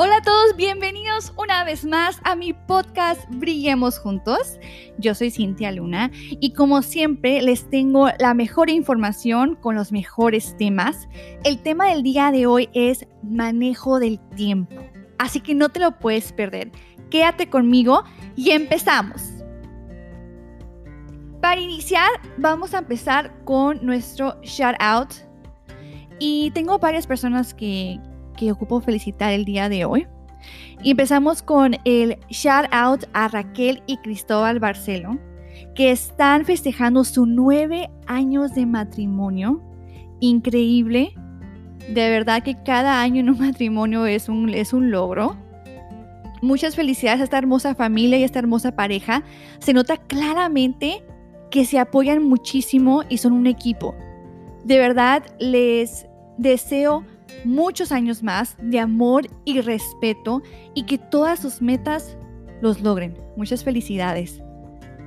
Hola a todos, bienvenidos una vez más a mi podcast Brillemos Juntos. Yo soy Cintia Luna y como siempre les tengo la mejor información con los mejores temas. El tema del día de hoy es manejo del tiempo, así que no te lo puedes perder. Quédate conmigo y empezamos. Para iniciar, vamos a empezar con nuestro shout out. Y tengo varias personas que, que ocupo felicitar el día de hoy. Empezamos con el shout out a Raquel y Cristóbal Barcelo, que están festejando sus nueve años de matrimonio. Increíble. De verdad que cada año en un matrimonio es un, es un logro. Muchas felicidades a esta hermosa familia y a esta hermosa pareja. Se nota claramente que se apoyan muchísimo y son un equipo. De verdad les deseo muchos años más de amor y respeto y que todas sus metas los logren. Muchas felicidades.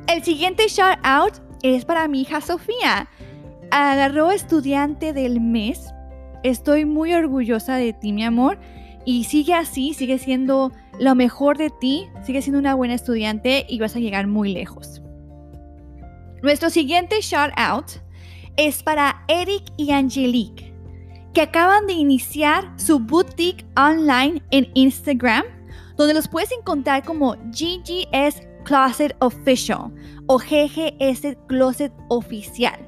El siguiente shout out es para mi hija Sofía. Agarró estudiante del mes. Estoy muy orgullosa de ti, mi amor. Y sigue así, sigue siendo lo mejor de ti, sigue siendo una buena estudiante y vas a llegar muy lejos. Nuestro siguiente shout out es para Eric y Angelique que acaban de iniciar su boutique online en Instagram, donde los puedes encontrar como GGS Closet Official o GGS Closet Oficial.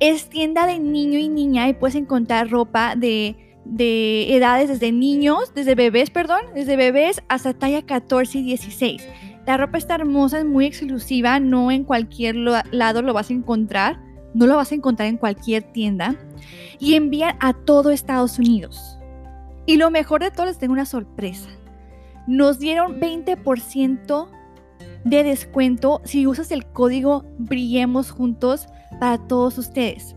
Es tienda de niño y niña y puedes encontrar ropa de, de edades desde niños, desde bebés, perdón, desde bebés hasta talla 14 y 16. La ropa está hermosa, es muy exclusiva, no en cualquier lado lo vas a encontrar no lo vas a encontrar en cualquier tienda, y envían a todo Estados Unidos. Y lo mejor de todo, les tengo una sorpresa. Nos dieron 20% de descuento si usas el código Brillemos Juntos para todos ustedes.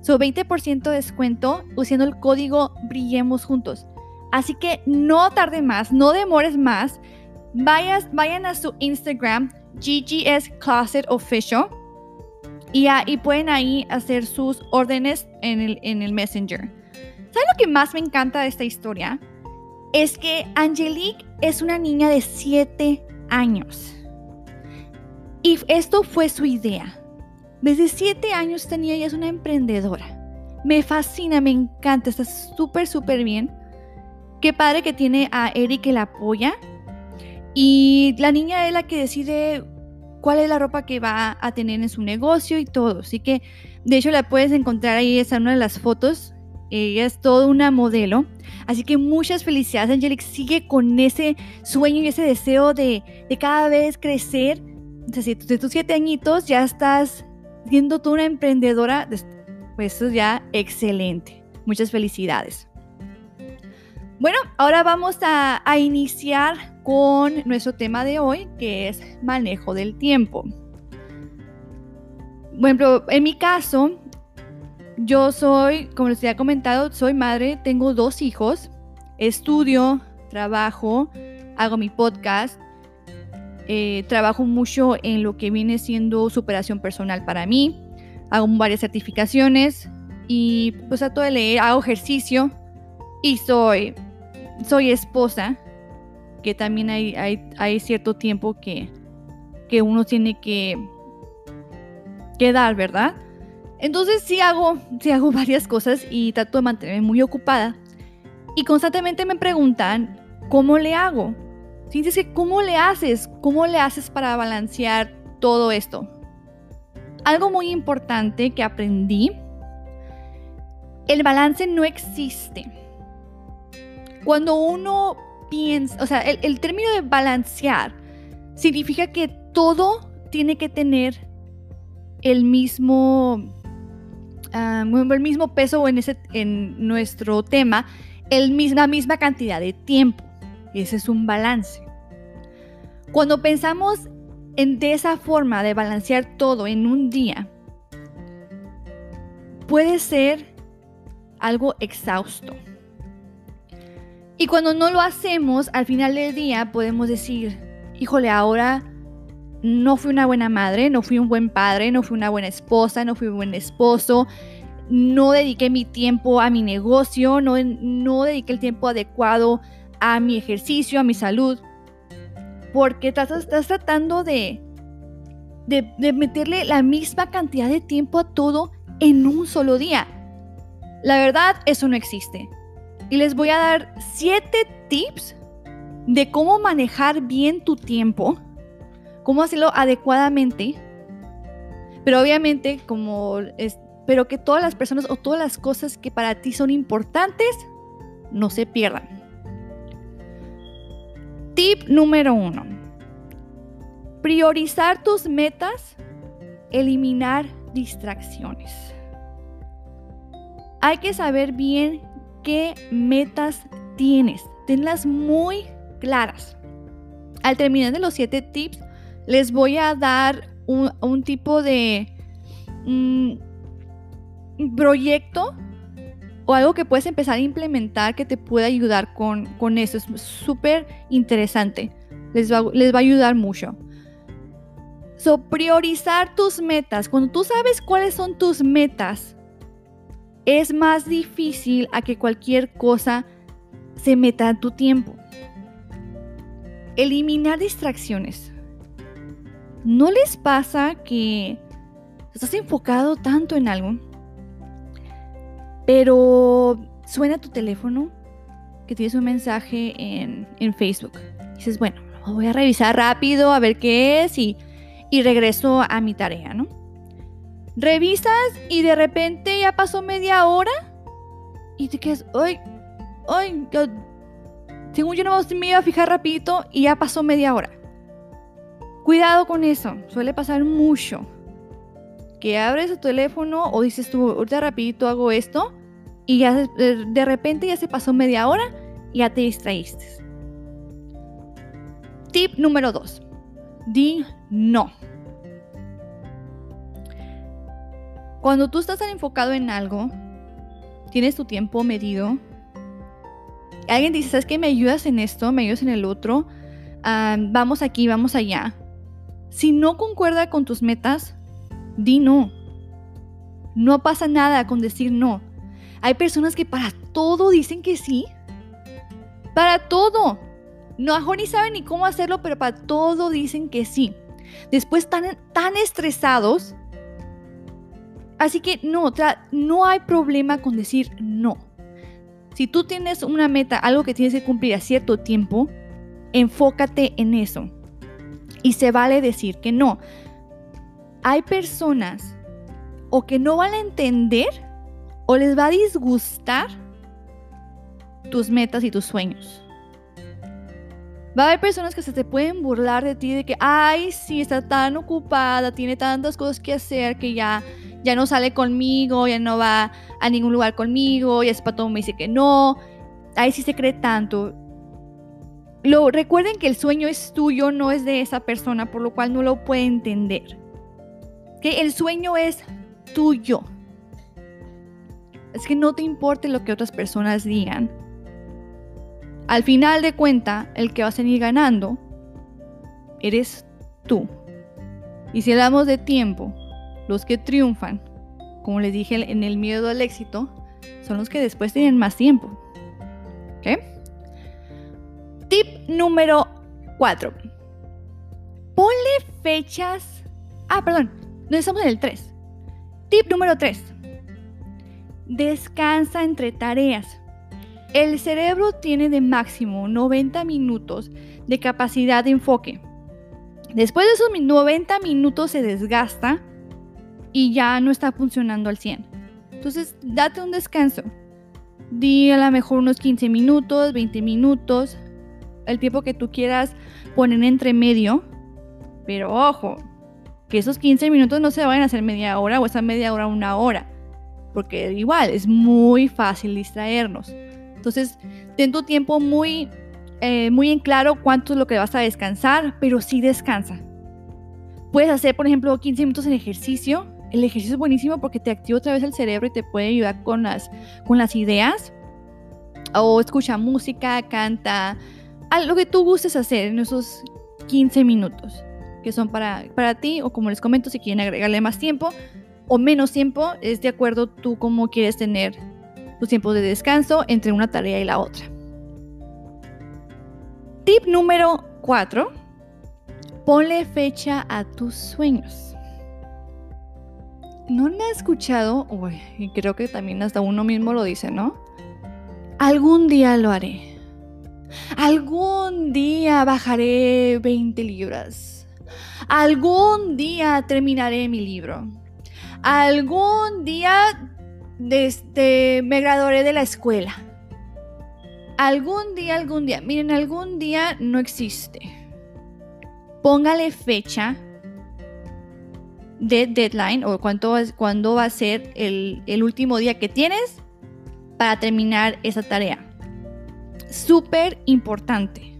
So 20% de descuento usando el código Brillemos Juntos. Así que no tarde más, no demores más. Vayas, vayan a su Instagram, GGS Closet Official y, pueden ahí hacer sus órdenes en el, en el Messenger. ¿Saben lo que más me encanta de esta historia? Es que Angelique es una niña de 7 años. Y esto fue su idea. Desde 7 años tenía ella es una emprendedora. Me fascina, me encanta, está súper, súper bien. Qué padre que tiene a Eric que la apoya. Y la niña es la que decide cuál es la ropa que va a tener en su negocio y todo. Así que, de hecho, la puedes encontrar ahí, es una de las fotos. Ella es toda una modelo. Así que muchas felicidades, Angelic. Sigue con ese sueño y ese deseo de, cada vez crecer. Entonces, de tus siete añitos ya estás siendo tú una emprendedora, pues eso es ya excelente. Muchas felicidades. Bueno, ahora vamos a, a iniciar con nuestro tema de hoy, que es manejo del tiempo. Bueno, en mi caso, yo soy, como les había comentado, soy madre, tengo dos hijos, estudio, trabajo, hago mi podcast, eh, trabajo mucho en lo que viene siendo superación personal para mí, hago varias certificaciones y pues trato de leer, hago ejercicio y soy, soy esposa que también hay, hay, cierto tiempo que, que uno tiene que, que dar, ¿verdad? Entonces sí hago, sí hago varias cosas y trato de mantenerme muy ocupada. Y constantemente me preguntan, ¿cómo le hago? Sí, dice, ¿cómo le haces? ¿Cómo le haces para balancear todo esto? Algo muy importante que aprendí, el balance no existe. Cuando uno o sea, el, término de balancear significa que todo tiene que tener el mismo, el mismo peso en, ese, en nuestro tema, el, la misma cantidad de tiempo. Ese es un balance. Cuando pensamos en de esa forma de balancear todo en un día, puede ser algo exhausto. Y cuando no lo hacemos, al final del día podemos decir, híjole, ahora no fui una buena madre, no fui un buen padre, no fui una buena esposa, no fui un buen esposo, no dediqué mi tiempo a mi negocio, no, no dediqué el tiempo adecuado a mi ejercicio, a mi salud, porque estás, estás tratando de, de, de meterle la misma cantidad de tiempo a todo en un solo día. La verdad, eso no existe. Y les voy a dar 7 tips de cómo manejar bien tu tiempo, cómo hacerlo adecuadamente. Pero obviamente, como espero que todas las personas o todas las cosas que para ti son importantes no se pierdan. Tip número uno. Priorizar tus metas, eliminar distracciones. Hay que saber bien qué metas tienes. Tenlas muy claras. Al terminar de los siete tips, les voy a dar un, tipo de mm, proyecto o algo que puedes empezar a implementar que te pueda ayudar con, con eso. Es súper interesante. Les va, les va a ayudar mucho. So, priorizar tus metas. Cuando tú sabes cuáles son tus metas, es más difícil a que cualquier cosa se meta en tu tiempo. Eliminar distracciones. ¿No les pasa que estás enfocado tanto en algo, pero suena tu teléfono, que tienes un mensaje en, Facebook? dices, bueno, voy a revisar rápido a ver qué es y, y regreso a mi tarea, ¿no? Revisas y de repente ya pasó media hora y te quedas, ay, ay, según yo no me iba a fijar rapidito y ya pasó media hora. Cuidado con eso, suele pasar mucho. Que abres tu teléfono o dices tú, ahorita rapidito hago esto y ya de repente ya se pasó media hora y ya te distraíste. Tip número 2. Di no. Cuando tú estás tan enfocado en algo, tienes tu tiempo medido. Alguien dice, ¿sabes qué? ¿Me ayudas en esto? ¿Me ayudas en el otro? Ah, vamos aquí, vamos allá. Si no concuerda con tus metas, di no. No pasa nada con decir no. Hay personas que para todo dicen que sí. Para todo. No, mejor ni saben ni cómo hacerlo, pero para todo dicen que sí. Después están tan estresados Así que no, no hay problema con decir no. Si tú tienes una meta, algo que tienes que cumplir a cierto tiempo, enfócate en eso. Y se vale decir que no. Hay personas o que no van a entender o les va a disgustar tus metas y tus sueños. Va a haber personas que se te pueden burlar de ti de que, ay, sí, está tan ocupada, tiene tantas cosas que hacer que ya ya no sale conmigo, ya no va a ningún lugar conmigo, ya para todo me dice que no. Ahí sí se cree tanto. Lo, recuerden que el sueño es tuyo, no es de esa persona, por lo cual no lo puede entender. Que el sueño es tuyo. Es que no te importe lo que otras personas digan. Al final de cuenta, el que va a seguir ganando eres tú. Y si hablamos de tiempo, los que triunfan, como les dije en el miedo al éxito, son los que después tienen más tiempo. ¿Ok? Tip número 4. Ponle fechas. Ah, perdón. No estamos en el 3. Tip número 3. Descansa entre tareas. El cerebro tiene de máximo 90 minutos de capacidad de enfoque. Después de esos 90 minutos se desgasta y ya no está funcionando al 100. Entonces, date un descanso. Di a lo mejor unos 15 minutos, 20 minutos, el tiempo que tú quieras poner entre medio. Pero ojo, que esos 15 minutos no se vayan a hacer media hora o esa media hora una hora. Porque igual es muy fácil distraernos. Entonces, ten tu tiempo muy, eh, muy en claro cuánto es lo que vas a descansar, pero sí descansa. Puedes hacer, por ejemplo, 15 minutos en ejercicio el ejercicio es buenísimo porque te activa otra vez el cerebro y te puede ayudar con las, con las ideas. O escucha música, canta, lo que tú gustes hacer en esos 15 minutos que son para, para ti o como les comento si quieren agregarle más tiempo o menos tiempo es de acuerdo tú cómo quieres tener tus tiempos de descanso entre una tarea y la otra. Tip número 4. Ponle fecha a tus sueños. ¿No me ha escuchado? Uy, y creo que también hasta uno mismo lo dice, ¿no? Algún día lo haré. Algún día bajaré 20 libras. Algún día terminaré mi libro. Algún día desde, me graduaré de la escuela. Algún día, algún día. Miren, algún día no existe. Póngale fecha de deadline o cuánto, cuándo va a ser el, el último día que tienes para terminar esa tarea. Súper importante.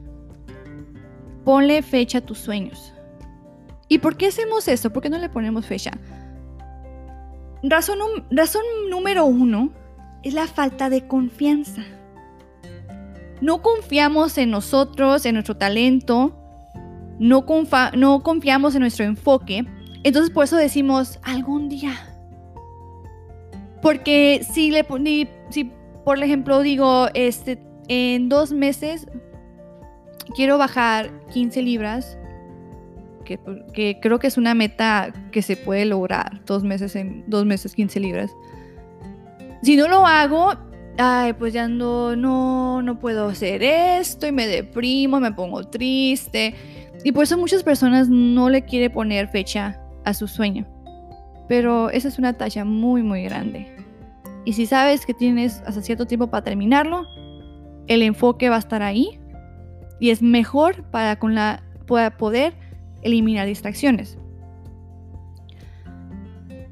Ponle fecha a tus sueños. ¿Y por qué hacemos eso? ¿Por qué no le ponemos fecha? Razón, razón número uno es la falta de confianza. No confiamos en nosotros, en nuestro talento, no, no confiamos en nuestro enfoque. Entonces por eso decimos algún día. Porque si le si por ejemplo digo, este, en dos meses quiero bajar 15 libras, que, creo que es una meta que se puede lograr, dos meses en dos meses 15 libras. Si no lo hago, ay, pues ya no, no, no puedo hacer esto y me deprimo, me pongo triste. Y por eso muchas personas no le quieren poner fecha a su sueño. Pero esa es una talla muy, muy grande. Y si sabes que tienes hasta cierto tiempo para terminarlo, el enfoque va a estar ahí y es mejor para, con la, poder eliminar distracciones.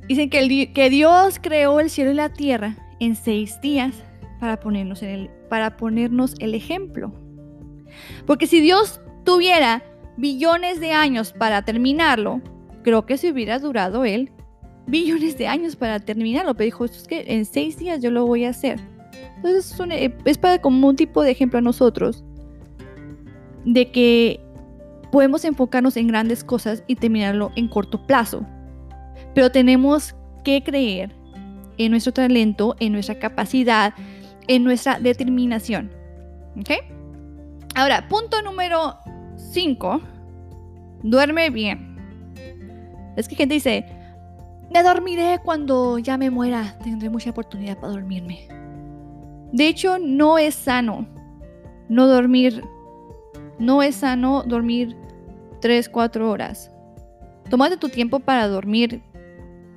Dicen que, que, Dios creó el cielo y la tierra en seis días para ponernos, el, para ponernos el ejemplo. Porque si Dios tuviera billones de años para terminarlo, creo que se hubiera durado él billones de años para terminarlo. Pero dijo, es que en seis días yo lo voy a hacer. Entonces eh, es, para como un tipo de ejemplo a nosotros de que podemos enfocarnos en grandes cosas y terminarlo en corto plazo. Pero tenemos que creer en nuestro talento, en nuestra capacidad, en nuestra determinación. ¿Ok? Ahora, punto número 5. Duerme bien. Es que gente dice, me dormiré cuando ya me muera. Tendré mucha oportunidad para dormirme. De hecho, no es sano no dormir. No es sano dormir 3, 4 horas. Tómate tu tiempo para dormir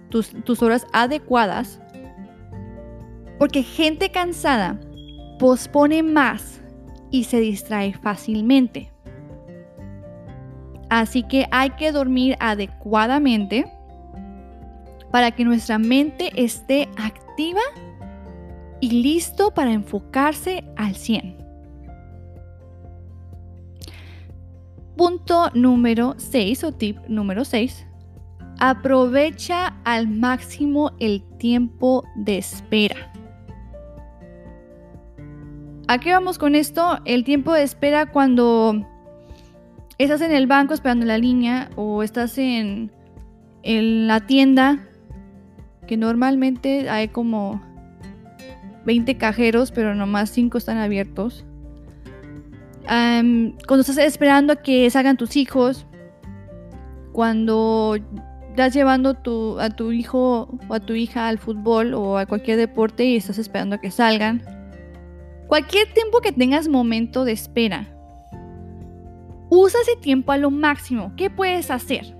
tus, tus horas adecuadas. Porque gente cansada pospone más y se distrae fácilmente. Así que hay que dormir adecuadamente para que nuestra mente esté activa y listo para enfocarse al 100. Punto número 6 o tip número 6. Aprovecha al máximo el tiempo de espera. ¿A qué vamos con esto? El tiempo de espera cuando estás en el banco esperando la línea o estás en, la tienda, que normalmente hay como 20 cajeros, pero nomás 5 están abiertos. cuando estás esperando a que salgan tus hijos, cuando estás llevando a tu hijo o a tu hija al fútbol o a cualquier deporte y estás esperando a que salgan. Cualquier tiempo que tengas momento de espera, usa ese tiempo a lo máximo. ¿Qué puedes hacer?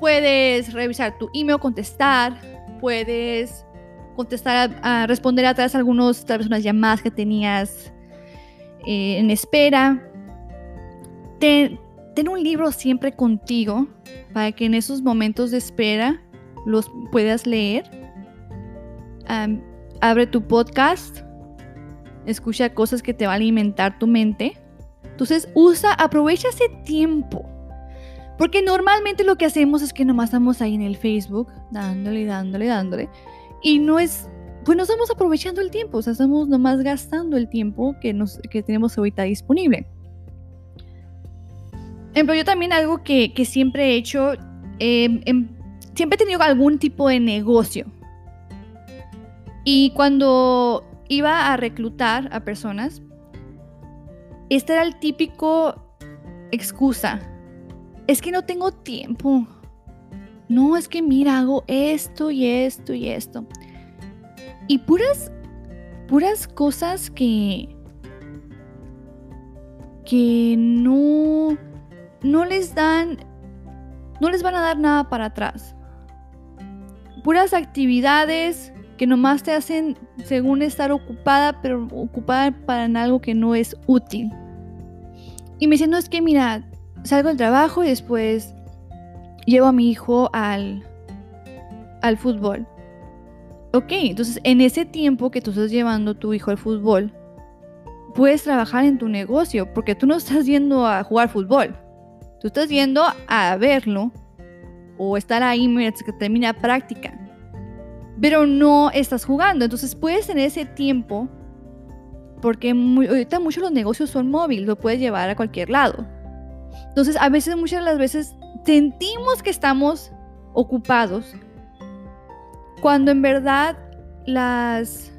Puedes revisar tu email, contestar, puedes contestar, a, responder atrás algunos, tal llamadas que tenías eh, en espera. Ten, un libro siempre contigo para que en esos momentos de espera los puedas leer. abre tu podcast, escucha cosas que te van a alimentar tu mente. Entonces usa, aprovecha ese tiempo. Porque normalmente lo que hacemos es que nomás estamos ahí en el Facebook, dándole, dándole, dándole. Y no es, pues no estamos aprovechando el tiempo, o sea, estamos nomás gastando el tiempo que, nos, que tenemos ahorita disponible. Pero yo también algo que, que siempre he hecho, em, em, siempre he tenido algún tipo de negocio. Y cuando iba a reclutar a personas, Esta era el típico excusa. Es que no tengo tiempo. No, es que mira, hago esto y esto y esto. Y puras, puras cosas que, que no, no les dan, no les van a dar nada para atrás. Puras actividades que nomás te hacen según estar ocupada, pero ocupada para algo que no es útil. Y me dicen, no es que mira, salgo del trabajo y después llevo a mi hijo al, al fútbol. Ok, entonces en ese tiempo que tú estás llevando tu hijo al fútbol, puedes trabajar en tu negocio, porque tú no estás yendo a jugar fútbol, tú estás yendo a verlo o estar ahí mientras que termina práctica, pero no estás jugando, entonces puedes en ese tiempo, porque ahorita muchos los negocios son móviles, lo puedes llevar a cualquier lado. Entonces, a veces, muchas de las veces, sentimos que estamos ocupados cuando en verdad las,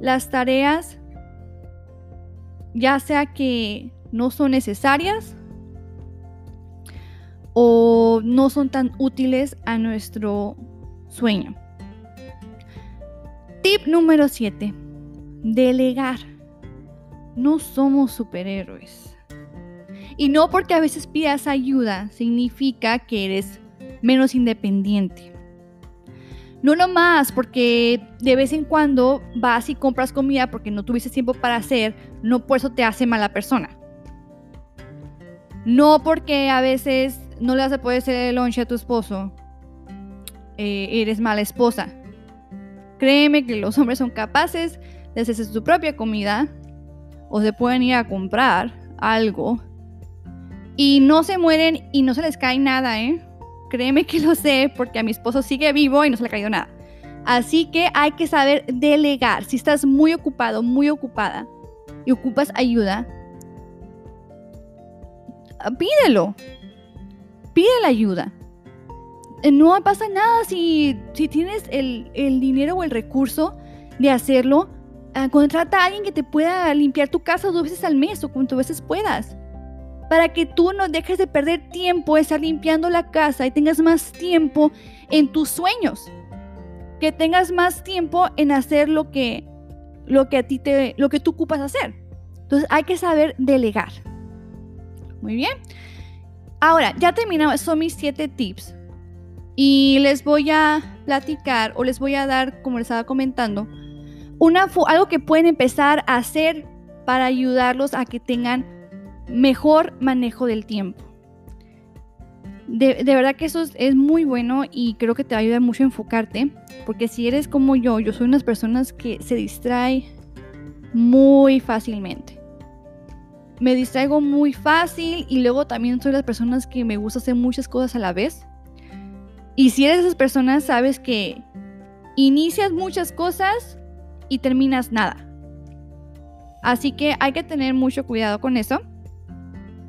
las tareas, ya sea que no son necesarias o no son tan útiles a nuestro sueño. Tip número 7. Delegar. No somos superhéroes. Y no porque a veces pidas ayuda significa que eres menos independiente. No nomás porque de vez en cuando vas y compras comida porque no tuviste tiempo para hacer, no por eso te hace mala persona. No porque a veces no le vas a poder hacer el lunch a tu esposo, eh, eres mala esposa. Créeme que los hombres son capaces de hacerse su propia comida o se pueden ir a comprar algo y no se mueren y no se les cae nada, ¿eh? Créeme que lo sé porque a mi esposo sigue vivo y no se le ha caído nada. Así que hay que saber delegar. Si estás muy ocupado, muy ocupada y ocupas ayuda, pídelo. Pide la ayuda. No pasa nada si, si tienes el, dinero o el recurso de hacerlo. Ah, contrata a alguien que te pueda limpiar tu casa dos veces al mes o cuantas veces puedas para que tú no dejes de perder tiempo estar limpiando la casa y tengas más tiempo en tus sueños. Que tengas más tiempo en hacer lo que, lo que a ti te, lo que tú ocupas hacer. Entonces hay que saber delegar. Muy bien. Ahora, ya terminamos, son mis siete tips. Y les voy a platicar o les voy a dar, como les estaba comentando, una, algo que pueden empezar a hacer para ayudarlos a que tengan mejor manejo del tiempo. De, verdad que eso es, muy bueno y creo que te va a ayudar mucho a enfocarte, porque si eres como yo, yo soy unas personas que se distrae muy fácilmente. Me distraigo muy fácil y luego también soy las personas que me gusta hacer muchas cosas a la vez. Y si eres de esas personas, sabes que inicias muchas cosas y terminas nada. Así que hay que tener mucho cuidado con eso.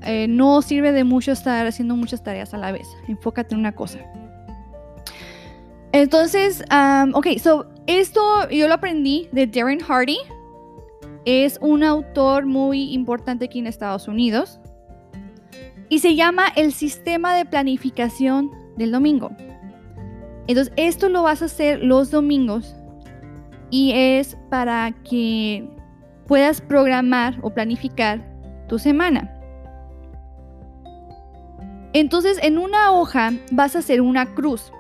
Eh, no sirve de mucho estar haciendo muchas tareas a la vez. Enfócate en una cosa. Entonces, ok, so esto yo lo aprendí de Darren Hardy. Es un autor muy importante aquí en Estados Unidos. Y se llama el sistema de planificación del domingo. Entonces, esto lo vas a hacer los domingos. Y es para que puedas programar o planificar tu semana. Entonces en una hoja vas a hacer una cruz.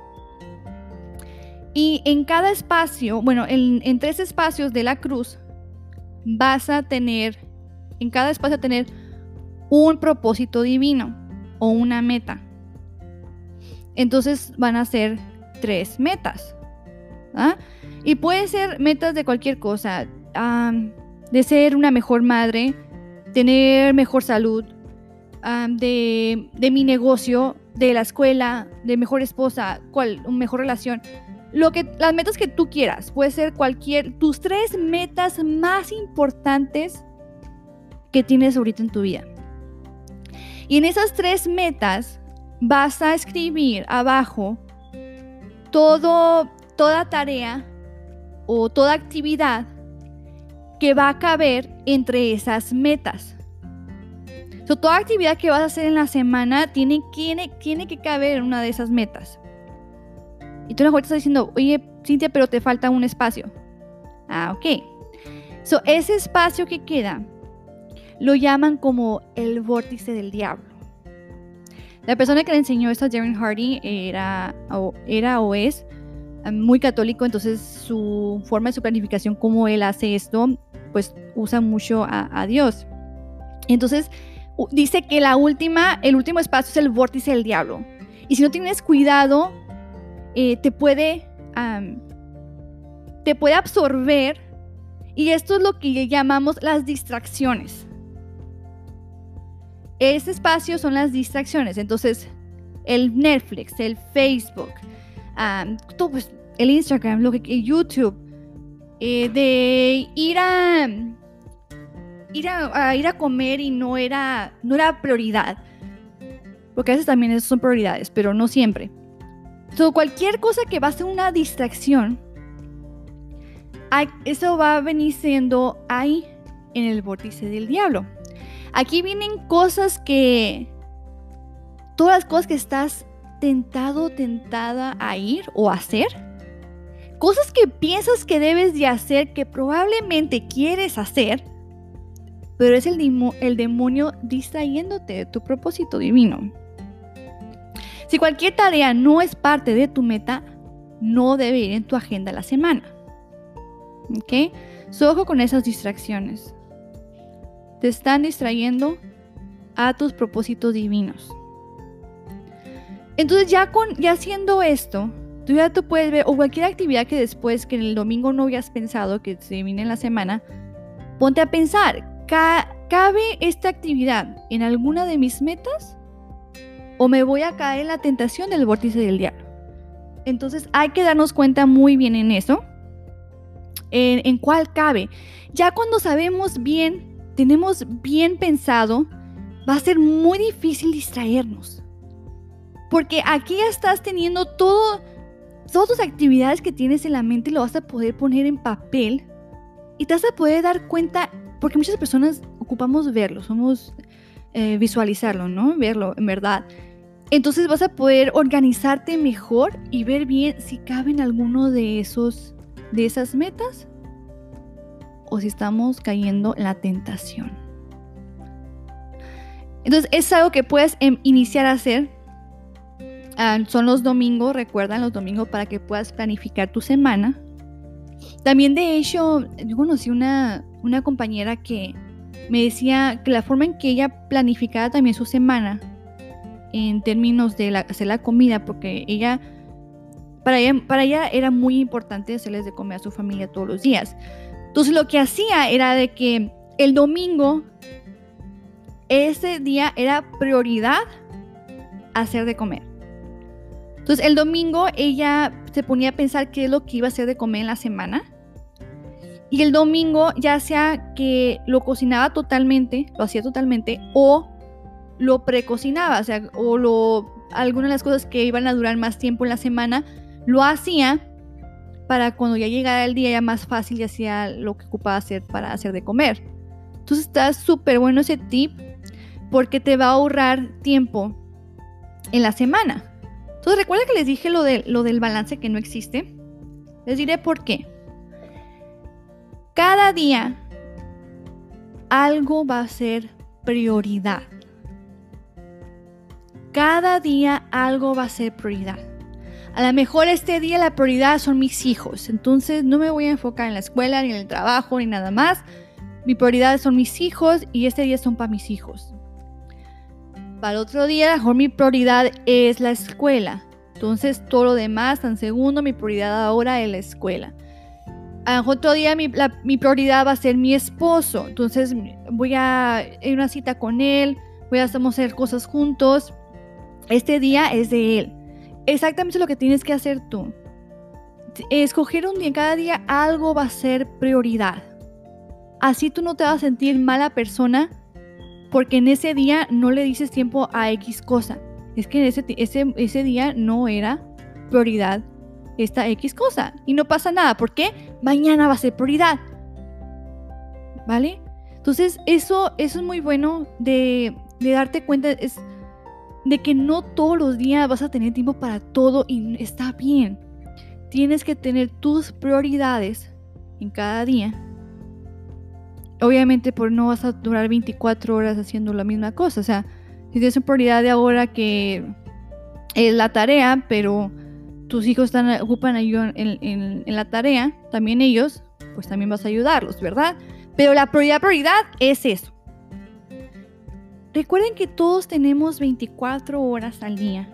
Y en cada espacio, bueno, en, tres espacios de la cruz, vas a tener, en cada espacio tener un propósito divino o una meta. Entonces van a ser tres metas. ¿ah? Y puede ser metas de cualquier cosa. de ser una mejor madre, tener mejor salud, de, mi negocio, de la escuela, de mejor esposa, cual, mejor relación. Lo que, las metas que tú quieras, puede ser cualquier, tus tres metas más importantes que tienes ahorita en tu vida. Y en esas tres metas vas a escribir abajo todo, toda tarea o toda actividad que va a caber entre esas metas. So, toda actividad que vas a hacer en la semana tiene, tiene, tiene que caber en una de esas metas. Y tú a lo estás diciendo, oye, Cintia, pero te falta un espacio. Ah, ok. So, ese espacio que queda lo llaman como el vórtice del diablo. La persona que le enseñó esto a Darren Hardy era o, era o es um, muy católico, entonces su forma de su planificación, como él hace esto, pues usa mucho a, Dios. Entonces dice que la última, el último espacio es el vórtice del diablo. Y si no tienes cuidado, eh, te puede, te puede absorber. Y esto es lo que llamamos las distracciones. Ese espacio son las distracciones. Entonces, el Netflix, el Facebook, todo, pues, el Instagram, lo que, YouTube, eh, de ir a ir a, ir a comer y no era, no era prioridad. Porque a veces también esas son prioridades, pero no siempre. So, cualquier cosa que va a ser una distracción, eso va a venir siendo ahí en el vórtice del diablo. Aquí vienen cosas que, todas las cosas que estás tentado, tentada a ir o hacer. Cosas que piensas que debes de hacer, que probablemente quieres hacer, pero es el, el demonio distrayéndote de tu propósito divino. Si cualquier tarea no es parte de tu meta, no debe ir en tu agenda la semana. ¿Ok? So, ojo con esas distracciones te están distrayendo a tus propósitos divinos. Entonces ya con ya haciendo esto, tú ya tú puedes ver o cualquier actividad que después que en el domingo no habías pensado que se viene en la semana, ponte a pensar, ¿cabe esta actividad en alguna de mis metas o me voy a caer en la tentación del vórtice del diablo? Entonces hay que darnos cuenta muy bien en eso, en, en cuál cabe. Ya cuando sabemos bien tenemos bien pensado, va a ser muy difícil distraernos. Porque aquí ya estás teniendo todo, todas tus actividades que tienes en la mente lo vas a poder poner en papel y te vas a poder dar cuenta, porque muchas personas ocupamos verlo, somos eh, visualizarlo, ¿no? Verlo, en verdad. Entonces vas a poder organizarte mejor y ver bien si caben alguno de esos de esas metas o si estamos cayendo en la tentación. Entonces es algo que puedes em, iniciar a hacer. Ah, son los domingos, recuerdan los domingos para que puedas planificar tu semana. También de hecho, yo conocí una, una compañera que me decía que la forma en que ella planificaba también su semana en términos de hacer la comida, porque ella para, ella, para ella era muy importante hacerles de comer a su familia todos los días. Entonces lo que hacía era de que el domingo, ese día era prioridad hacer de comer. Entonces el domingo ella se ponía a pensar qué es lo que iba a hacer de comer en la semana. Y el domingo ya sea que lo cocinaba totalmente, lo hacía totalmente, o lo precocinaba, o sea, o algunas de las cosas que iban a durar más tiempo en la semana, lo hacía para cuando ya llegara el día ya más fácil y hacía lo que ocupaba hacer para hacer de comer. Entonces está súper bueno ese tip porque te va a ahorrar tiempo en la semana. Entonces recuerda que les dije lo, de, lo del balance que no existe. Les diré por qué. Cada día algo va a ser prioridad. Cada día algo va a ser prioridad. A lo mejor este día la prioridad son mis hijos, entonces no me voy a enfocar en la escuela, ni en el trabajo, ni nada más. Mi prioridad son mis hijos y este día son para mis hijos. Para otro día, a lo mejor mi prioridad es la escuela. Entonces todo lo demás en segundo, mi prioridad ahora es la escuela. A otro día mi, mi, prioridad va a ser mi esposo. Entonces voy a ir a una cita con él, voy a hacer cosas juntos. Este día es de él exactamente lo que tienes que hacer tú. Escoger un día, cada día algo va a ser prioridad. Así tú no te vas a sentir mala persona porque en ese día no le dices tiempo a X cosa. Es que ese, ese, ese día no era prioridad esta X cosa. Y no pasa nada. porque Mañana va a ser prioridad. ¿Vale? Entonces, eso, eso es muy bueno de, de darte cuenta es de que no todos los días vas a tener tiempo para todo y está bien. Tienes que tener tus prioridades en cada día. Obviamente por no vas a durar 24 horas haciendo la misma cosa. O sea, si tienes una prioridad de ahora que es la tarea, pero tus hijos están, ocupan ayuda en, la tarea, también ellos, pues también vas a ayudarlos, ¿verdad? Pero la prioridad es eso. Recuerden que todos tenemos 24 horas al día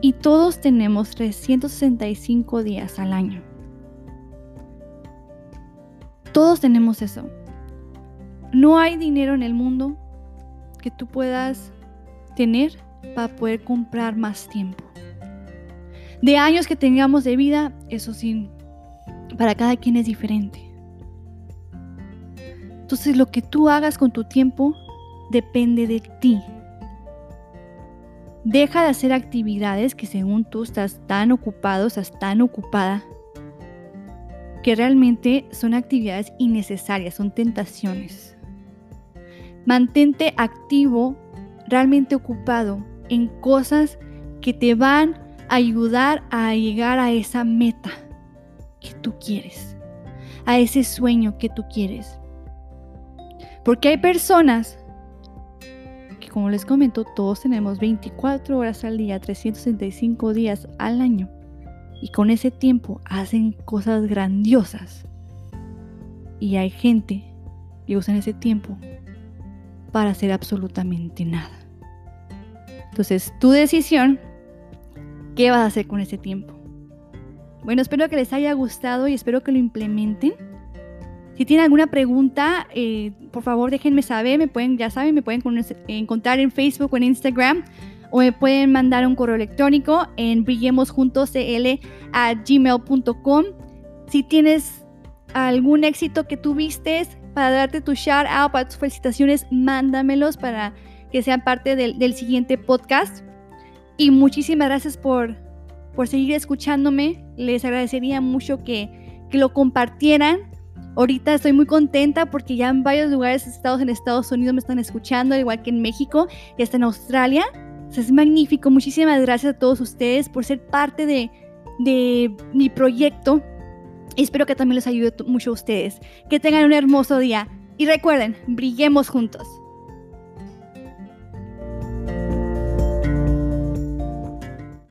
y todos tenemos 365 días al año. Todos tenemos eso. No hay dinero en el mundo que tú puedas tener para poder comprar más tiempo. De años que tengamos de vida, eso sí, para cada quien es diferente. Entonces lo que tú hagas con tu tiempo depende de ti. Deja de hacer actividades que según tú estás tan ocupado, estás tan ocupada, que realmente son actividades innecesarias, son tentaciones. Mantente activo, realmente ocupado en cosas que te van a ayudar a llegar a esa meta que tú quieres, a ese sueño que tú quieres. Porque hay personas como les comento, todos tenemos 24 horas al día, 365 días al año. Y con ese tiempo hacen cosas grandiosas. Y hay gente que usa ese tiempo para hacer absolutamente nada. Entonces, tu decisión, ¿qué vas a hacer con ese tiempo? Bueno, espero que les haya gustado y espero que lo implementen. Si tienen alguna pregunta, eh, por favor déjenme saber. Me pueden, ya saben, me pueden encontrar en Facebook o en Instagram o me pueden mandar un correo electrónico en brillemosjuntoscl Si tienes algún éxito que tuviste para darte tu shout out, para tus felicitaciones, mándamelos para que sean parte del, siguiente podcast. Y muchísimas gracias por, por seguir escuchándome. Les agradecería mucho que, que lo compartieran. Ahorita estoy muy contenta porque ya en varios lugares estados en Estados Unidos me están escuchando, igual que en México y hasta en Australia. es magnífico. Muchísimas gracias a todos ustedes por ser parte de, de mi proyecto. Espero que también les ayude mucho a ustedes. Que tengan un hermoso día. Y recuerden, brillemos juntos.